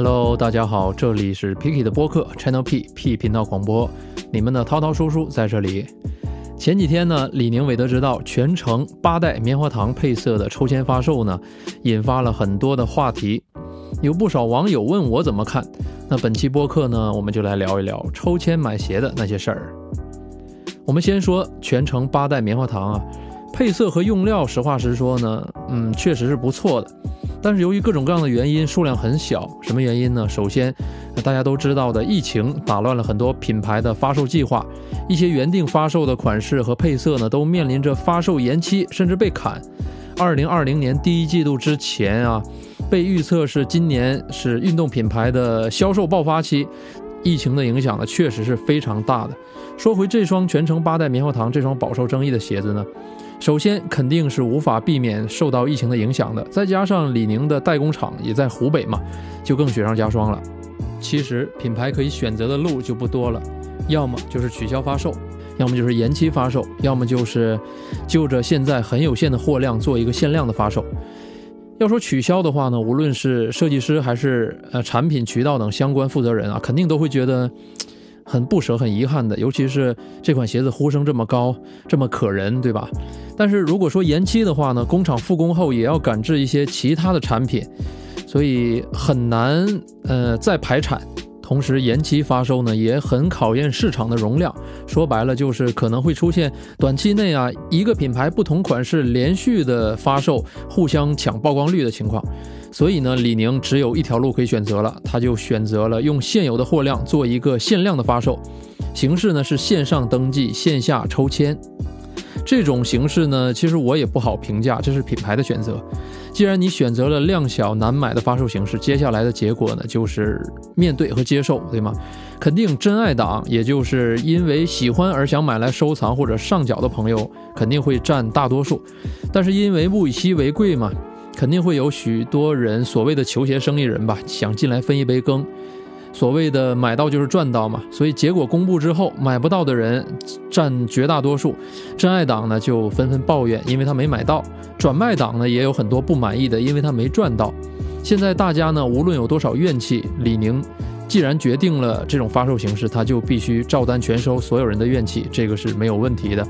Hello，大家好，这里是 Picky 的播客 Channel P P 频道广播，你们的涛涛叔叔在这里。前几天呢，李宁韦德之道全程八代棉花糖配色的抽签发售呢，引发了很多的话题，有不少网友问我怎么看。那本期播客呢，我们就来聊一聊抽签买鞋的那些事儿。我们先说全程八代棉花糖啊，配色和用料，实话实说呢，嗯，确实是不错的。但是由于各种各样的原因，数量很小。什么原因呢？首先，大家都知道的，疫情打乱了很多品牌的发售计划，一些原定发售的款式和配色呢，都面临着发售延期，甚至被砍。二零二零年第一季度之前啊，被预测是今年是运动品牌的销售爆发期。疫情的影响呢，确实是非常大的。说回这双全程八代棉花糖这双饱受争议的鞋子呢？首先肯定是无法避免受到疫情的影响的，再加上李宁的代工厂也在湖北嘛，就更雪上加霜了。其实品牌可以选择的路就不多了，要么就是取消发售，要么就是延期发售，要么就是就着现在很有限的货量做一个限量的发售。要说取消的话呢，无论是设计师还是呃产品渠道等相关负责人啊，肯定都会觉得。很不舍、很遗憾的，尤其是这款鞋子呼声这么高、这么可人，对吧？但是如果说延期的话呢，工厂复工后也要赶制一些其他的产品，所以很难呃再排产。同时延期发售呢，也很考验市场的容量。说白了就是可能会出现短期内啊一个品牌不同款式连续的发售，互相抢曝光率的情况。所以呢，李宁只有一条路可以选择了，他就选择了用现有的货量做一个限量的发售，形式呢是线上登记，线下抽签。这种形式呢，其实我也不好评价，这是品牌的选择。既然你选择了量小难买的发售形式，接下来的结果呢，就是面对和接受，对吗？肯定真爱党，也就是因为喜欢而想买来收藏或者上脚的朋友，肯定会占大多数。但是因为物以稀为贵嘛。肯定会有许多人，所谓的球鞋生意人吧，想进来分一杯羹。所谓的买到就是赚到嘛，所以结果公布之后，买不到的人占绝大多数。真爱党呢就纷纷抱怨，因为他没买到；转卖党呢也有很多不满意的，因为他没赚到。现在大家呢，无论有多少怨气，李宁既然决定了这种发售形式，他就必须照单全收所有人的怨气，这个是没有问题的。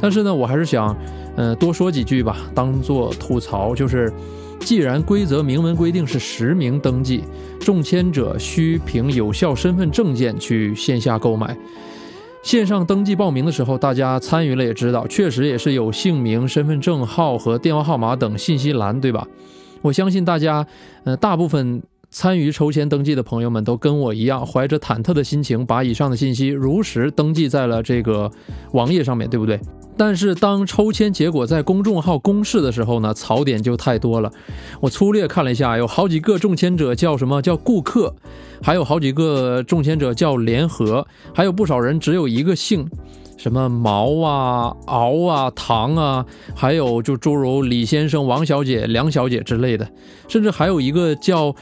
但是呢，我还是想。呃，多说几句吧，当做吐槽。就是，既然规则明文规定是实名登记，中签者需凭有效身份证件去线下购买。线上登记报名的时候，大家参与了也知道，确实也是有姓名、身份证号和电话号码等信息栏，对吧？我相信大家，呃，大部分参与抽签登记的朋友们都跟我一样，怀着忐忑的心情，把以上的信息如实登记在了这个网页上面，对不对？但是当抽签结果在公众号公示的时候呢，槽点就太多了。我粗略看了一下，有好几个中签者叫什么叫顾客，还有好几个中签者叫联合，还有不少人只有一个姓，什么毛啊、敖啊、唐啊，还有就诸如李先生、王小姐、梁小姐之类的，甚至还有一个叫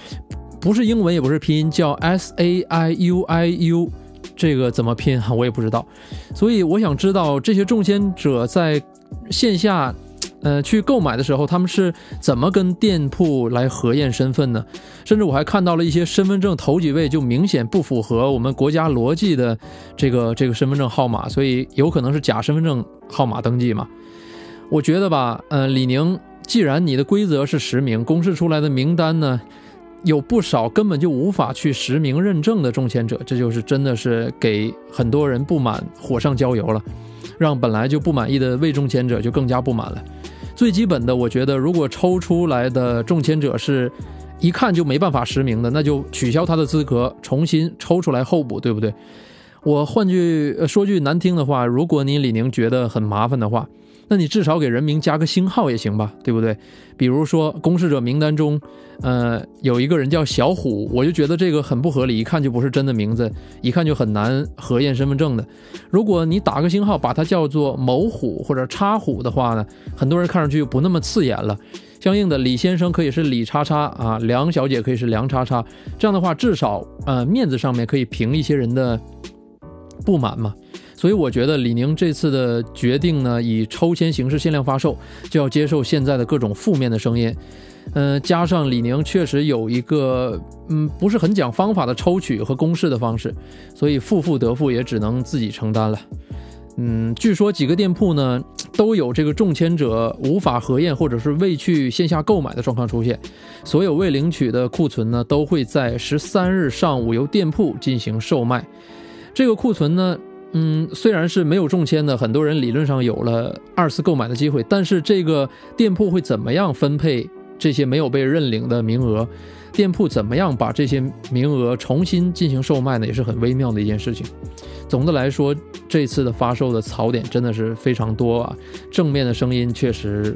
不是英文也不是拼音，叫 S A I U I U。这个怎么拼哈，我也不知道，所以我想知道这些中签者在线下，呃，去购买的时候，他们是怎么跟店铺来核验身份呢？甚至我还看到了一些身份证头几位就明显不符合我们国家逻辑的这个这个身份证号码，所以有可能是假身份证号码登记嘛？我觉得吧，呃，李宁，既然你的规则是实名，公示出来的名单呢？有不少根本就无法去实名认证的中签者，这就是真的是给很多人不满火上浇油了，让本来就不满意的未中签者就更加不满了。最基本的，我觉得如果抽出来的中签者是一看就没办法实名的，那就取消他的资格，重新抽出来候补，对不对？我换句说句难听的话，如果你李宁觉得很麻烦的话。那你至少给人名加个星号也行吧，对不对？比如说公示者名单中，呃，有一个人叫小虎，我就觉得这个很不合理，一看就不是真的名字，一看就很难核验身份证的。如果你打个星号，把它叫做某虎或者叉虎的话呢，很多人看上去就不那么刺眼了。相应的，李先生可以是李叉叉啊，梁小姐可以是梁叉叉，这样的话至少呃面子上面可以平一些人的不满嘛。所以我觉得李宁这次的决定呢，以抽签形式限量发售，就要接受现在的各种负面的声音。嗯，加上李宁确实有一个嗯不是很讲方法的抽取和公示的方式，所以负负得负也只能自己承担了。嗯，据说几个店铺呢都有这个中签者无法核验或者是未去线下购买的状况出现，所有未领取的库存呢都会在十三日上午由店铺进行售卖。这个库存呢，嗯，虽然是没有中签的，很多人理论上有了二次购买的机会，但是这个店铺会怎么样分配？这些没有被认领的名额，店铺怎么样把这些名额重新进行售卖呢？也是很微妙的一件事情。总的来说，这次的发售的槽点真的是非常多啊，正面的声音确实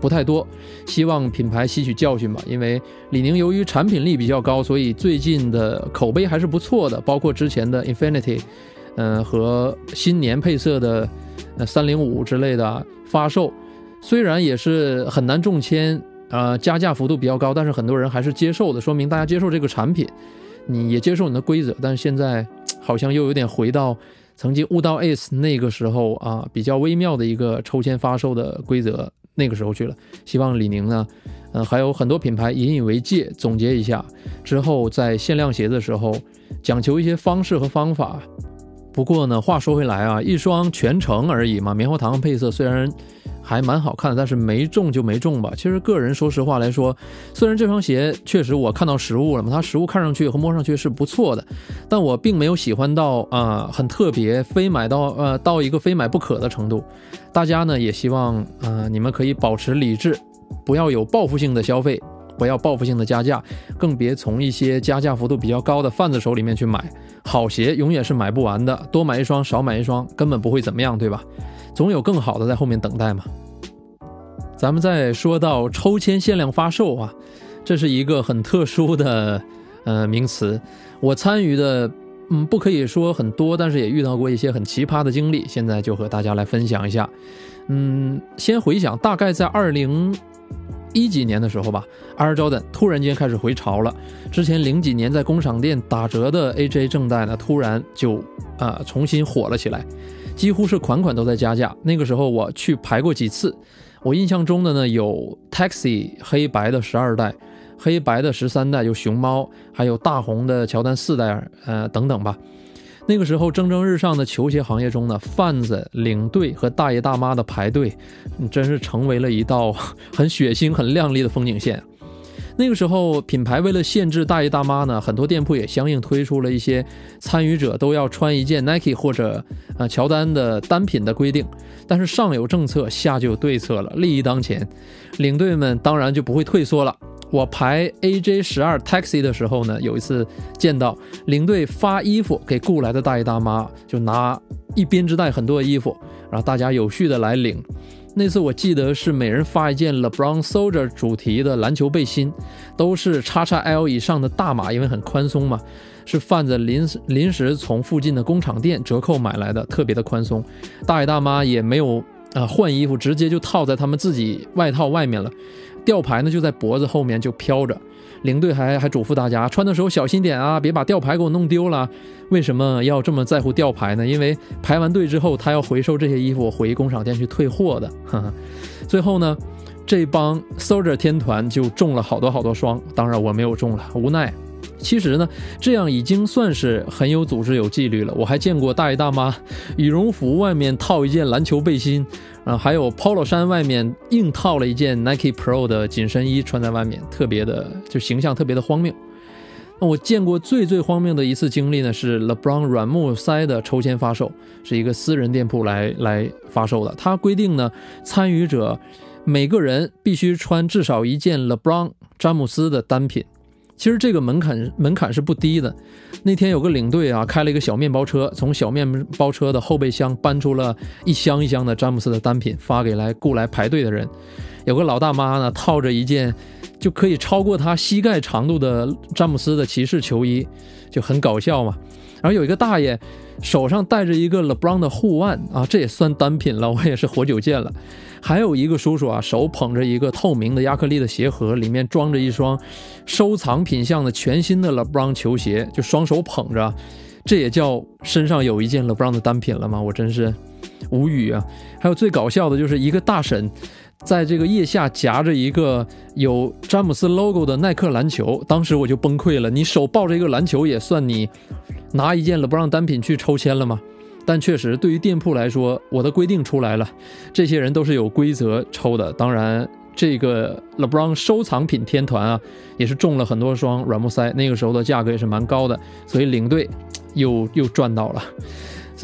不太多。希望品牌吸取教训吧，因为李宁由于产品力比较高，所以最近的口碑还是不错的。包括之前的 Infinity，嗯，和新年配色的呃三零五之类的发售，虽然也是很难中签。呃，加价幅度比较高，但是很多人还是接受的，说明大家接受这个产品，你也接受你的规则。但是现在好像又有点回到曾经悟道 Ace 那个时候啊，比较微妙的一个抽签发售的规则那个时候去了。希望李宁呢，嗯，还有很多品牌引以为戒，总结一下之后，在限量鞋的时候讲求一些方式和方法。不过呢，话说回来啊，一双全程而已嘛，棉花糖配色虽然。还蛮好看的，但是没中就没中吧。其实个人说实话来说，虽然这双鞋确实我看到实物了嘛，它实物看上去和摸上去是不错的，但我并没有喜欢到啊很特别，非买到呃到一个非买不可的程度。大家呢也希望啊你们可以保持理智，不要有报复性的消费，不要报复性的加价，更别从一些加价幅度比较高的贩子手里面去买。好鞋永远是买不完的，多买一双少买一双根本不会怎么样，对吧？总有更好的在后面等待嘛。咱们再说到抽签限量发售啊，这是一个很特殊的呃名词。我参与的嗯不可以说很多，但是也遇到过一些很奇葩的经历。现在就和大家来分享一下。嗯，先回想，大概在二零一几年的时候吧，Air Jordan 突然间开始回潮了。之前零几年在工厂店打折的 AJ 正代呢，突然就啊重新火了起来。几乎是款款都在加价。那个时候我去排过几次，我印象中的呢有 Taxi 黑白的十二代，黑白的十三代有熊猫，还有大红的乔丹四代，呃等等吧。那个时候蒸蒸日上的球鞋行业中呢，贩子、领队和大爷大妈的排队，真是成为了一道 很血腥、很亮丽的风景线。那个时候，品牌为了限制大爷大妈呢，很多店铺也相应推出了一些参与者都要穿一件 Nike 或者呃乔丹的单品的规定。但是上有政策，下就有对策了。利益当前，领队们当然就不会退缩了。我排 AJ 十二 Taxi 的时候呢，有一次见到领队发衣服给雇来的大爷大妈，就拿一编织袋很多的衣服，然后大家有序的来领。那次我记得是每人发一件 LeBron Soldier 主题的篮球背心，都是 XXL 以上的大码，因为很宽松嘛，是贩子临时临时从附近的工厂店折扣买来的，特别的宽松。大爷大妈也没有啊换衣服，直接就套在他们自己外套外面了，吊牌呢就在脖子后面就飘着。领队还还嘱咐大家穿的时候小心点啊，别把吊牌给我弄丢了。为什么要这么在乎吊牌呢？因为排完队之后，他要回收这些衣服回工厂店去退货的。最后呢，这帮 Soldier 天团就中了好多好多双，当然我没有中了，无奈。其实呢，这样已经算是很有组织、有纪律了。我还见过大爷大妈羽绒服外面套一件篮球背心，啊，还有 Polo 衫外面硬套了一件 Nike Pro 的紧身衣穿在外面，特别的就形象特别的荒谬。那我见过最最荒谬的一次经历呢，是 LeBron 软木塞的抽签发售，是一个私人店铺来来发售的。他规定呢，参与者每个人必须穿至少一件 LeBron 詹姆斯的单品。其实这个门槛门槛是不低的。那天有个领队啊，开了一个小面包车，从小面包车的后备箱搬出了一箱一箱的詹姆斯的单品，发给来雇来排队的人。有个老大妈呢，套着一件就可以超过她膝盖长度的詹姆斯的骑士球衣，就很搞笑嘛。然后有一个大爷手上戴着一个 LeBron 的护腕啊，这也算单品了，我也是活久见了。还有一个叔叔啊，手捧着一个透明的亚克力的鞋盒，里面装着一双收藏品相的全新的 LeBron 球鞋，就双手捧着，这也叫身上有一件 LeBron 的单品了吗？我真是无语啊！还有最搞笑的就是一个大婶。在这个腋下夹着一个有詹姆斯 logo 的耐克篮球，当时我就崩溃了。你手抱着一个篮球，也算你拿一件 LeBron 单品去抽签了吗？但确实，对于店铺来说，我的规定出来了，这些人都是有规则抽的。当然，这个 LeBron 收藏品天团啊，也是中了很多双软木塞，那个时候的价格也是蛮高的，所以领队又又赚到了。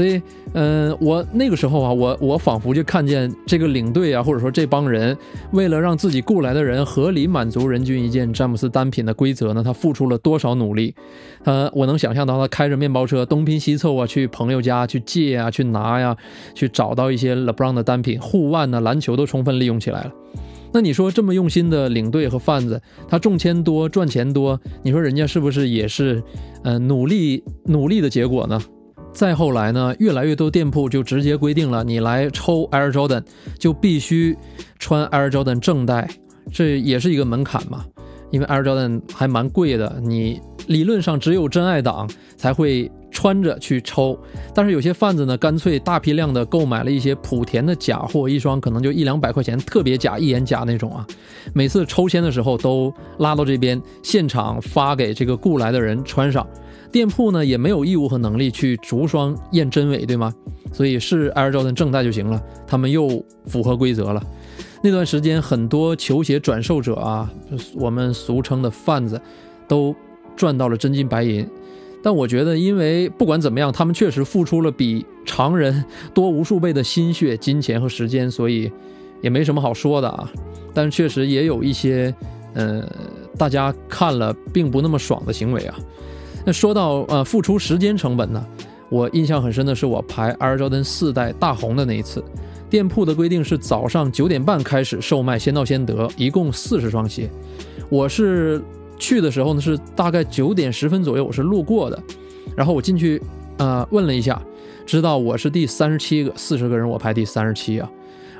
所以，嗯，我那个时候啊，我我仿佛就看见这个领队啊，或者说这帮人，为了让自己雇来的人合理满足人均一件詹姆斯单品的规则呢，他付出了多少努力？他，我能想象到他开着面包车东拼西凑啊，去朋友家去借啊，去拿呀，去找到一些 LeBron 的单品，护腕呢，篮球都充分利用起来了。那你说这么用心的领队和贩子，他中签多赚钱多，你说人家是不是也是，嗯，努力努力的结果呢？再后来呢，越来越多店铺就直接规定了，你来抽 Air Jordan 就必须穿 Air Jordan 正代，这也是一个门槛嘛。因为 Air Jordan 还蛮贵的，你理论上只有真爱党才会穿着去抽。但是有些贩子呢，干脆大批量的购买了一些莆田的假货，一双可能就一两百块钱，特别假、一眼假那种啊。每次抽签的时候都拉到这边，现场发给这个雇来的人穿上。店铺呢也没有义务和能力去逐双验真伪，对吗？所以是 Air Jordan 正代就行了。他们又符合规则了。那段时间，很多球鞋转售者啊，我们俗称的贩子，都赚到了真金白银。但我觉得，因为不管怎么样，他们确实付出了比常人多无数倍的心血、金钱和时间，所以也没什么好说的啊。但是确实也有一些，呃，大家看了并不那么爽的行为啊。那说到呃付出时间成本呢，我印象很深的是我排 Air Jordan 四代大红的那一次，店铺的规定是早上九点半开始售卖，先到先得，一共四十双鞋。我是去的时候呢是大概九点十分左右，我是路过的，然后我进去呃问了一下，知道我是第三十七个，四十个人我排第三十七啊，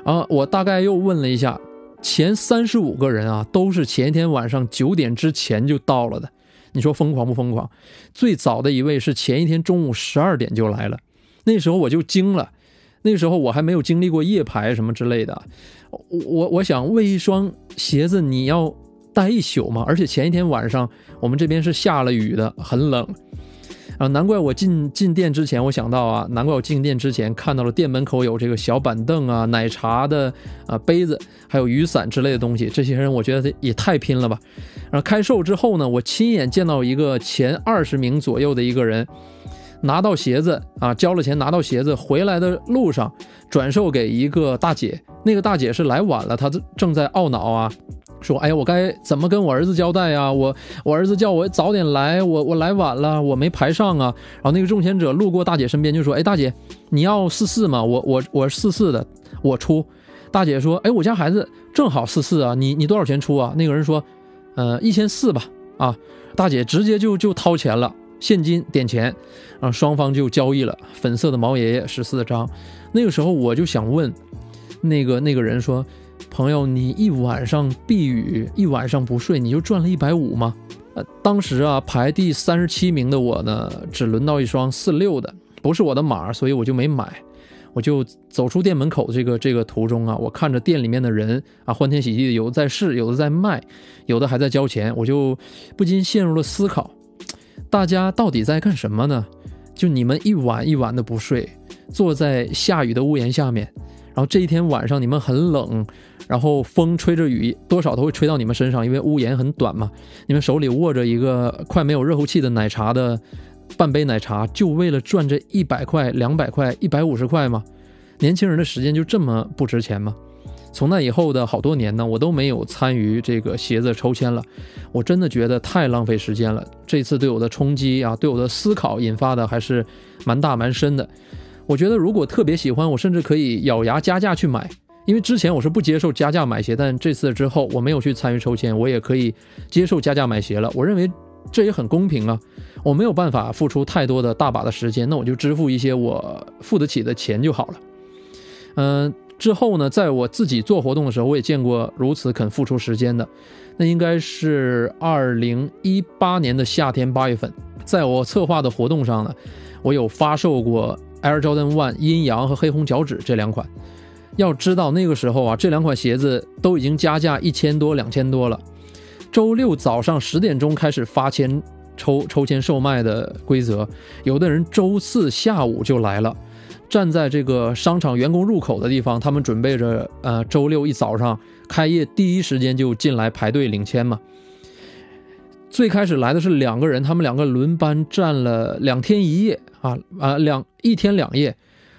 然后我大概又问了一下，前三十五个人啊都是前一天晚上九点之前就到了的。你说疯狂不疯狂？最早的一位是前一天中午十二点就来了，那时候我就惊了，那时候我还没有经历过夜排什么之类的，我我想为一双鞋子你要待一宿吗？而且前一天晚上我们这边是下了雨的，很冷。啊，难怪我进进店之前，我想到啊，难怪我进店之前看到了店门口有这个小板凳啊、奶茶的啊杯子，还有雨伞之类的东西。这些人我觉得也太拼了吧！然后开售之后呢，我亲眼见到一个前二十名左右的一个人拿到鞋子啊，交了钱拿到鞋子，回来的路上转售给一个大姐。那个大姐是来晚了，她正在懊恼啊。说，哎呀，我该怎么跟我儿子交代呀？我我儿子叫我早点来，我我来晚了，我没排上啊。然后那个中签者路过大姐身边就说，哎，大姐，你要四四吗？我我我是四四的，我出。大姐说，哎，我家孩子正好四四啊，你你多少钱出啊？那个人说，呃，一千四吧。啊，大姐直接就就掏钱了，现金点钱，然后双方就交易了。粉色的毛爷爷十四张。那个时候我就想问，那个那个人说。朋友，你一晚上避雨，一晚上不睡，你就赚了一百五吗？呃，当时啊，排第三十七名的我呢，只轮到一双四六的，不是我的码，所以我就没买。我就走出店门口这个这个途中啊，我看着店里面的人啊，欢天喜地，有的在试，有的在卖，有的还在交钱，我就不禁陷入了思考：大家到底在干什么呢？就你们一晚一晚的不睡，坐在下雨的屋檐下面，然后这一天晚上你们很冷。然后风吹着雨，多少都会吹到你们身上，因为屋檐很短嘛。你们手里握着一个快没有热乎气的奶茶的半杯奶茶，就为了赚这一百块、两百块、一百五十块吗？年轻人的时间就这么不值钱吗？从那以后的好多年呢，我都没有参与这个鞋子抽签了。我真的觉得太浪费时间了。这次对我的冲击啊，对我的思考引发的还是蛮大蛮深的。我觉得如果特别喜欢，我甚至可以咬牙加价去买。因为之前我是不接受加价买鞋，但这次之后我没有去参与抽签，我也可以接受加价买鞋了。我认为这也很公平啊。我没有办法付出太多的大把的时间，那我就支付一些我付得起的钱就好了。嗯，之后呢，在我自己做活动的时候，我也见过如此肯付出时间的。那应该是二零一八年的夏天八月份，在我策划的活动上呢。我有发售过 Air Jordan One 阴阳和黑红脚趾这两款。要知道那个时候啊，这两款鞋子都已经加价一千多、两千多了。周六早上十点钟开始发签抽抽签售卖的规则，有的人周四下午就来了，站在这个商场员工入口的地方，他们准备着呃周六一早上开业第一时间就进来排队领签嘛。最开始来的是两个人，他们两个轮班站了两天一夜啊啊两一天两夜。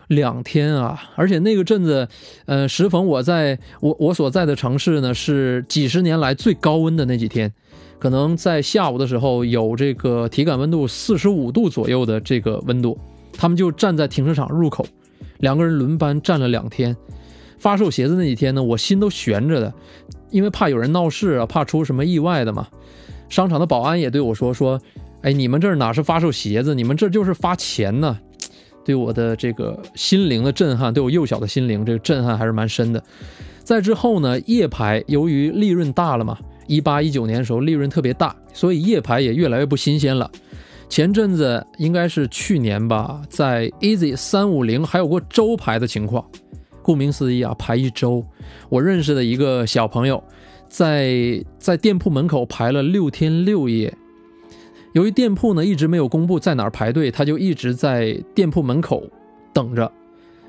两天啊，而且那个阵子，呃，时逢我在我我所在的城市呢，是几十年来最高温的那几天，可能在下午的时候有这个体感温度四十五度左右的这个温度，他们就站在停车场入口，两个人轮班站了两天。发售鞋子那几天呢，我心都悬着的，因为怕有人闹事啊，怕出什么意外的嘛。商场的保安也对我说说，哎，你们这儿哪是发售鞋子，你们这就是发钱呢。对我的这个心灵的震撼，对我幼小的心灵这个震撼还是蛮深的。在之后呢，夜排由于利润大了嘛，一八一九年的时候利润特别大，所以夜排也越来越不新鲜了。前阵子应该是去年吧，在 Easy 三五零还有过周排的情况。顾名思义啊，排一周。我认识的一个小朋友，在在店铺门口排了六天六夜。由于店铺呢一直没有公布在哪儿排队，他就一直在店铺门口等着，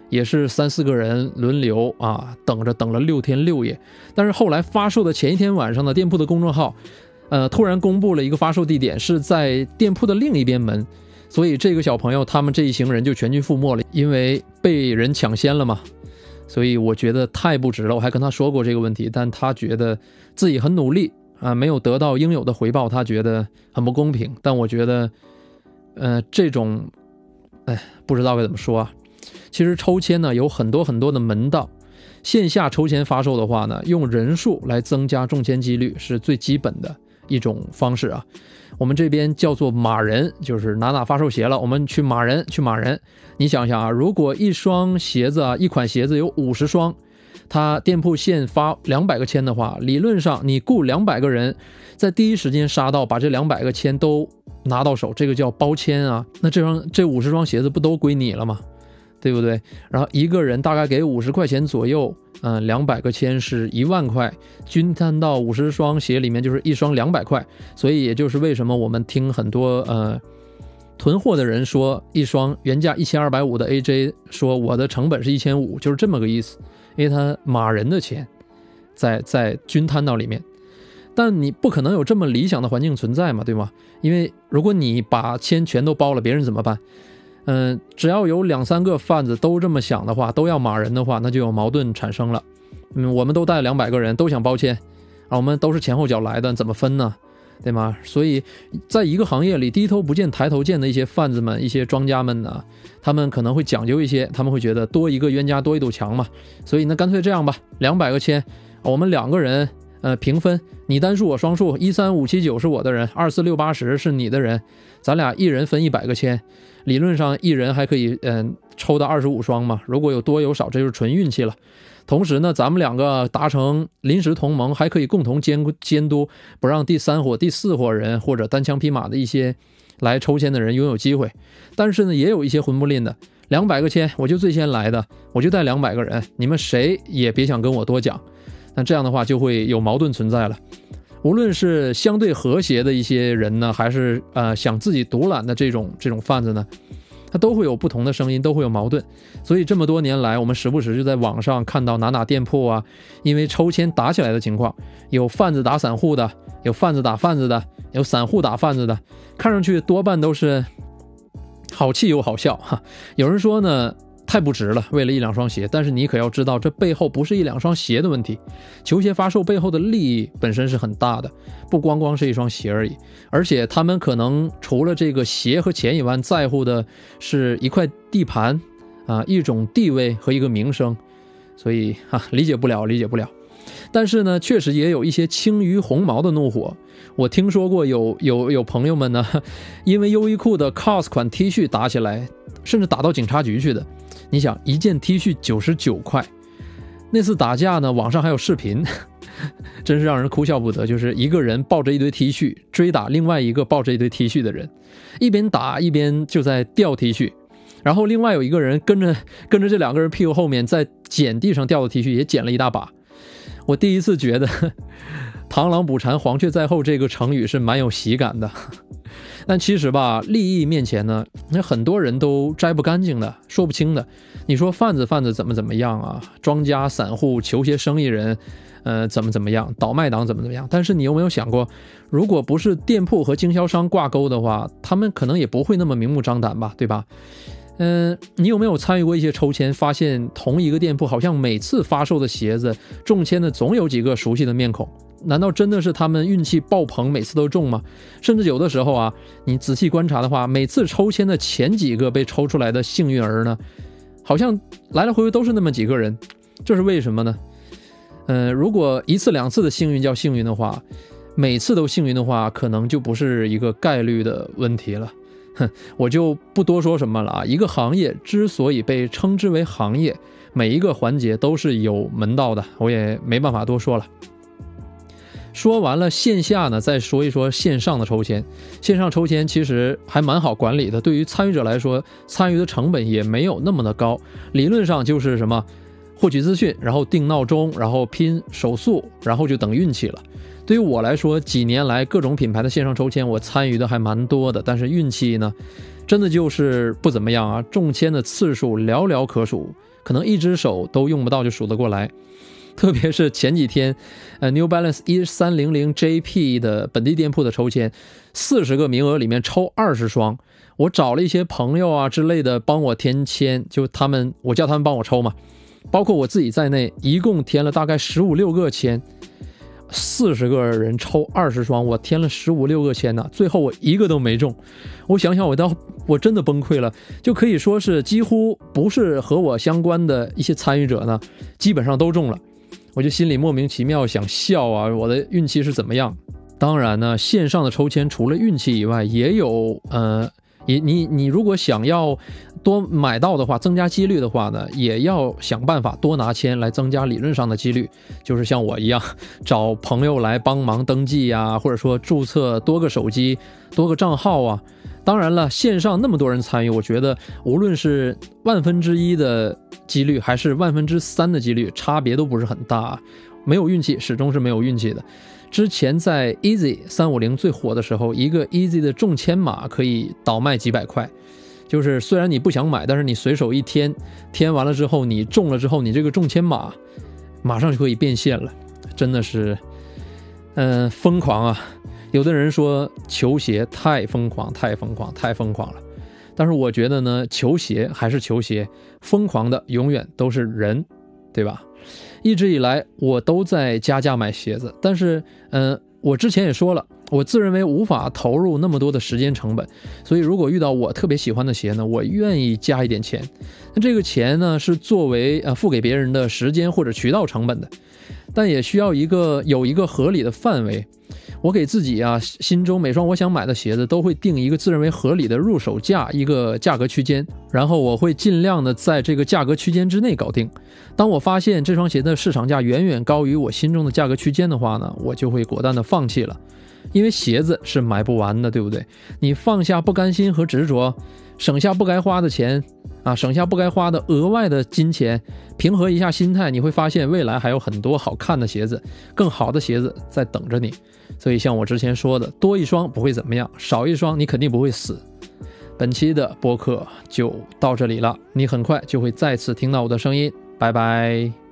也是三四个人轮流啊等着，等了六天六夜。但是后来发售的前一天晚上呢，店铺的公众号，呃，突然公布了一个发售地点是在店铺的另一边门，所以这个小朋友他们这一行人就全军覆没了，因为被人抢先了嘛。所以我觉得太不值了。我还跟他说过这个问题，但他觉得自己很努力。啊，没有得到应有的回报，他觉得很不公平。但我觉得，呃，这种，哎，不知道该怎么说啊。其实抽签呢有很多很多的门道，线下抽签发售的话呢，用人数来增加中签几率是最基本的一种方式啊。我们这边叫做码人，就是哪哪发售鞋了，我们去码人，去码人。你想想啊，如果一双鞋子啊，一款鞋子有五十双。他店铺限发两百个签的话，理论上你雇两百个人，在第一时间杀到，把这两百个签都拿到手，这个叫包签啊。那这双这五十双鞋子不都归你了吗？对不对？然后一个人大概给五十块钱左右，嗯，两百个签是一万块，均摊到五十双鞋里面就是一双两百块。所以也就是为什么我们听很多呃囤货的人说，一双原价一千二百五的 AJ，说我的成本是一千五，就是这么个意思。因为他马人的钱，在在均摊到里面，但你不可能有这么理想的环境存在嘛，对吗？因为如果你把签全都包了，别人怎么办？嗯，只要有两三个贩子都这么想的话，都要马人的话，那就有矛盾产生了。嗯，我们都带两百个人，都想包签，啊，我们都是前后脚来的，怎么分呢？对吗？所以，在一个行业里，低头不见抬头见的一些贩子们、一些庄家们呢，他们可能会讲究一些，他们会觉得多一个冤家多一堵墙嘛。所以呢，干脆这样吧，两百个签，我们两个人呃平分，你单数我双数，一三五七九是我的人，二四六八十是你的人，咱俩一人分一百个签，理论上一人还可以嗯抽到二十五双嘛。如果有多有少，这就是纯运气了。同时呢，咱们两个达成临时同盟，还可以共同监监督，不让第三伙、第四伙人或者单枪匹马的一些来抽签的人拥有机会。但是呢，也有一些混不吝的，两百个签我就最先来的，我就带两百个人，你们谁也别想跟我多讲。那这样的话就会有矛盾存在了。无论是相对和谐的一些人呢，还是呃想自己独揽的这种这种贩子呢？它都会有不同的声音，都会有矛盾，所以这么多年来，我们时不时就在网上看到哪哪店铺啊，因为抽签打起来的情况，有贩子打散户的，有贩子打贩子的，有散户打贩子的，看上去多半都是好气又好笑哈。有人说呢。太不值了，为了一两双鞋。但是你可要知道，这背后不是一两双鞋的问题，球鞋发售背后的利益本身是很大的，不光光是一双鞋而已。而且他们可能除了这个鞋和钱以外，在乎的是一块地盘啊，一种地位和一个名声。所以哈，理解不了，理解不了。但是呢，确实也有一些轻于鸿毛的怒火。我听说过有有有朋友们呢，因为优衣库的 COS 款 T 恤打起来，甚至打到警察局去的。你想一件 T 恤九十九块，那次打架呢，网上还有视频，真是让人哭笑不得。就是一个人抱着一堆 T 恤追打另外一个抱着一堆 T 恤的人，一边打一边就在掉 T 恤，然后另外有一个人跟着跟着这两个人屁股后面在捡地上掉的 T 恤，也捡了一大把。我第一次觉得“螳螂捕蝉，黄雀在后”这个成语是蛮有喜感的。但其实吧，利益面前呢，那很多人都摘不干净的，说不清的。你说贩子贩子怎么怎么样啊？庄家散户、球鞋生意人，呃，怎么怎么样？倒卖党怎么怎么样？但是你有没有想过，如果不是店铺和经销商挂钩的话，他们可能也不会那么明目张胆吧，对吧？嗯，你有没有参与过一些抽签，发现同一个店铺好像每次发售的鞋子中签的总有几个熟悉的面孔？难道真的是他们运气爆棚，每次都中吗？甚至有的时候啊，你仔细观察的话，每次抽签的前几个被抽出来的幸运儿呢，好像来来回回都是那么几个人，这是为什么呢？嗯，如果一次两次的幸运叫幸运的话，每次都幸运的话，可能就不是一个概率的问题了。哼，我就不多说什么了啊。一个行业之所以被称之为行业，每一个环节都是有门道的，我也没办法多说了。说完了线下呢，再说一说线上的抽签。线上抽签其实还蛮好管理的，对于参与者来说，参与的成本也没有那么的高。理论上就是什么，获取资讯，然后定闹钟，然后拼手速，然后就等运气了。对于我来说，几年来各种品牌的线上抽签，我参与的还蛮多的，但是运气呢，真的就是不怎么样啊，中签的次数寥寥可数，可能一只手都用不到就数得过来。特别是前几天，呃，New Balance 一三零零 JP 的本地店铺的抽签，四十个名额里面抽二十双，我找了一些朋友啊之类的帮我填签，就他们我叫他们帮我抽嘛，包括我自己在内，一共填了大概十五六个签，四十个人抽二十双，我填了十五六个签呢，最后我一个都没中，我想想我到我真的崩溃了，就可以说是几乎不是和我相关的一些参与者呢，基本上都中了。我就心里莫名其妙想笑啊！我的运气是怎么样？当然呢，线上的抽签除了运气以外，也有呃，你你你如果想要多买到的话，增加几率的话呢，也要想办法多拿签来增加理论上的几率。就是像我一样，找朋友来帮忙登记呀，或者说注册多个手机、多个账号啊。当然了，线上那么多人参与，我觉得无论是万分之一的。几率还是万分之三的几率，差别都不是很大。没有运气，始终是没有运气的。之前在 Easy 三五零最火的时候，一个 Easy 的中签码可以倒卖几百块。就是虽然你不想买，但是你随手一添，添完了之后你中了之后，你这个中签码马上就可以变现了。真的是，嗯，疯狂啊！有的人说球鞋太疯狂，太疯狂，太疯狂了。但是我觉得呢，球鞋还是球鞋，疯狂的永远都是人，对吧？一直以来我都在加价买鞋子，但是，嗯，我之前也说了，我自认为无法投入那么多的时间成本，所以如果遇到我特别喜欢的鞋呢，我愿意加一点钱。那这个钱呢，是作为呃付给别人的时间或者渠道成本的，但也需要一个有一个合理的范围。我给自己啊，心中每双我想买的鞋子都会定一个自认为合理的入手价，一个价格区间，然后我会尽量的在这个价格区间之内搞定。当我发现这双鞋的市场价远远高于我心中的价格区间的话呢，我就会果断的放弃了，因为鞋子是买不完的，对不对？你放下不甘心和执着，省下不该花的钱。啊，省下不该花的额外的金钱，平和一下心态，你会发现未来还有很多好看的鞋子，更好的鞋子在等着你。所以像我之前说的，多一双不会怎么样，少一双你肯定不会死。本期的播客就到这里了，你很快就会再次听到我的声音，拜拜。